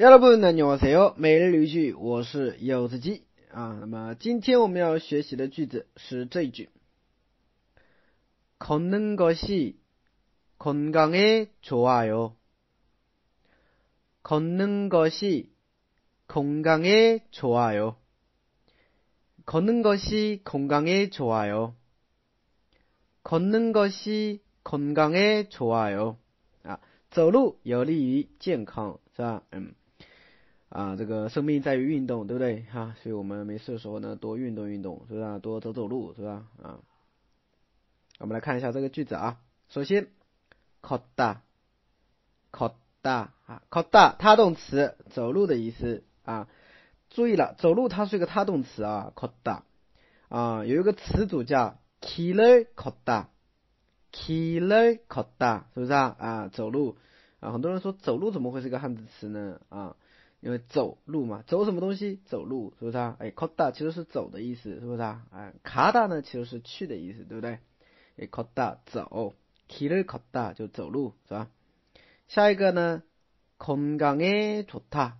여러분안녕하세요每日一句我是柚子鸡啊。那么今天我们要学习的句子是这一句：걷는것이건강에좋아 요。 걷는것이건강에좋아 요。 걷는것이건강에좋아 요。 걷는것이건강에좋아 요。 啊，走路有利于健康，是吧？嗯。 啊，这个生命在于运动，对不对？哈，所以我们没事的时候呢，多运动运动，是不是？多走走路，是吧？啊，我们来看一下这个句子啊。首先，걷 다， 걷 다， 啊，걷 다， 他动词，走路的意思啊。注意了，走路它是一个他动词啊，걷 다， 啊，有一个词组叫길을걷 다， 길을걷 다， 是不是啊？啊，走路啊，很多人说走路怎么会是个汉字词呢？啊。 因为走路嘛，走什么东西？走路，是不是啊？哎，걷다其实是走的意思，是不是啊？哎，가다呢其实是去的意思，对不对？哎，걷다走，길을걷다就走路，是吧？下一个呢，건강에좋 다，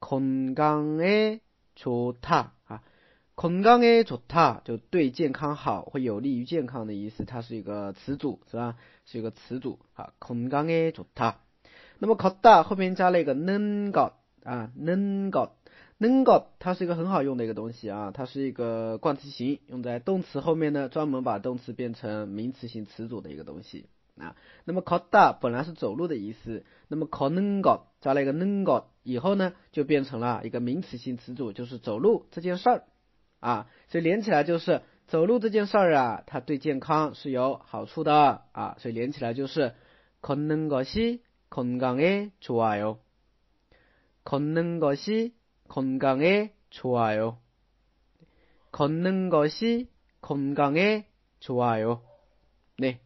건강에좋다啊，건강에좋다就对健康好，会有利于健康的意思，它是一个词组，是吧？是一个词组啊，건강에좋다。 那么，kota 后面加了一个 nenggo 啊，nenggo，nenggo，它是一个很好用的一个东西啊，它是一个冠词型，用在动词后面呢，专门把动词变成名词性词组的一个东西啊。那么，kota 本来是走路的意思，那么 konggo 加了一个 nenggo 以后呢，就变成了一个名词性词组，就是走路这件事儿啊。所以连起来就是走路这件事儿啊，它对健康是有好处的啊。所以连起来就是 kongnggo xi。 건강에 좋아요. 걷는 것이 건강에 좋아요. 걷는 것이 건강에 좋아요. 네.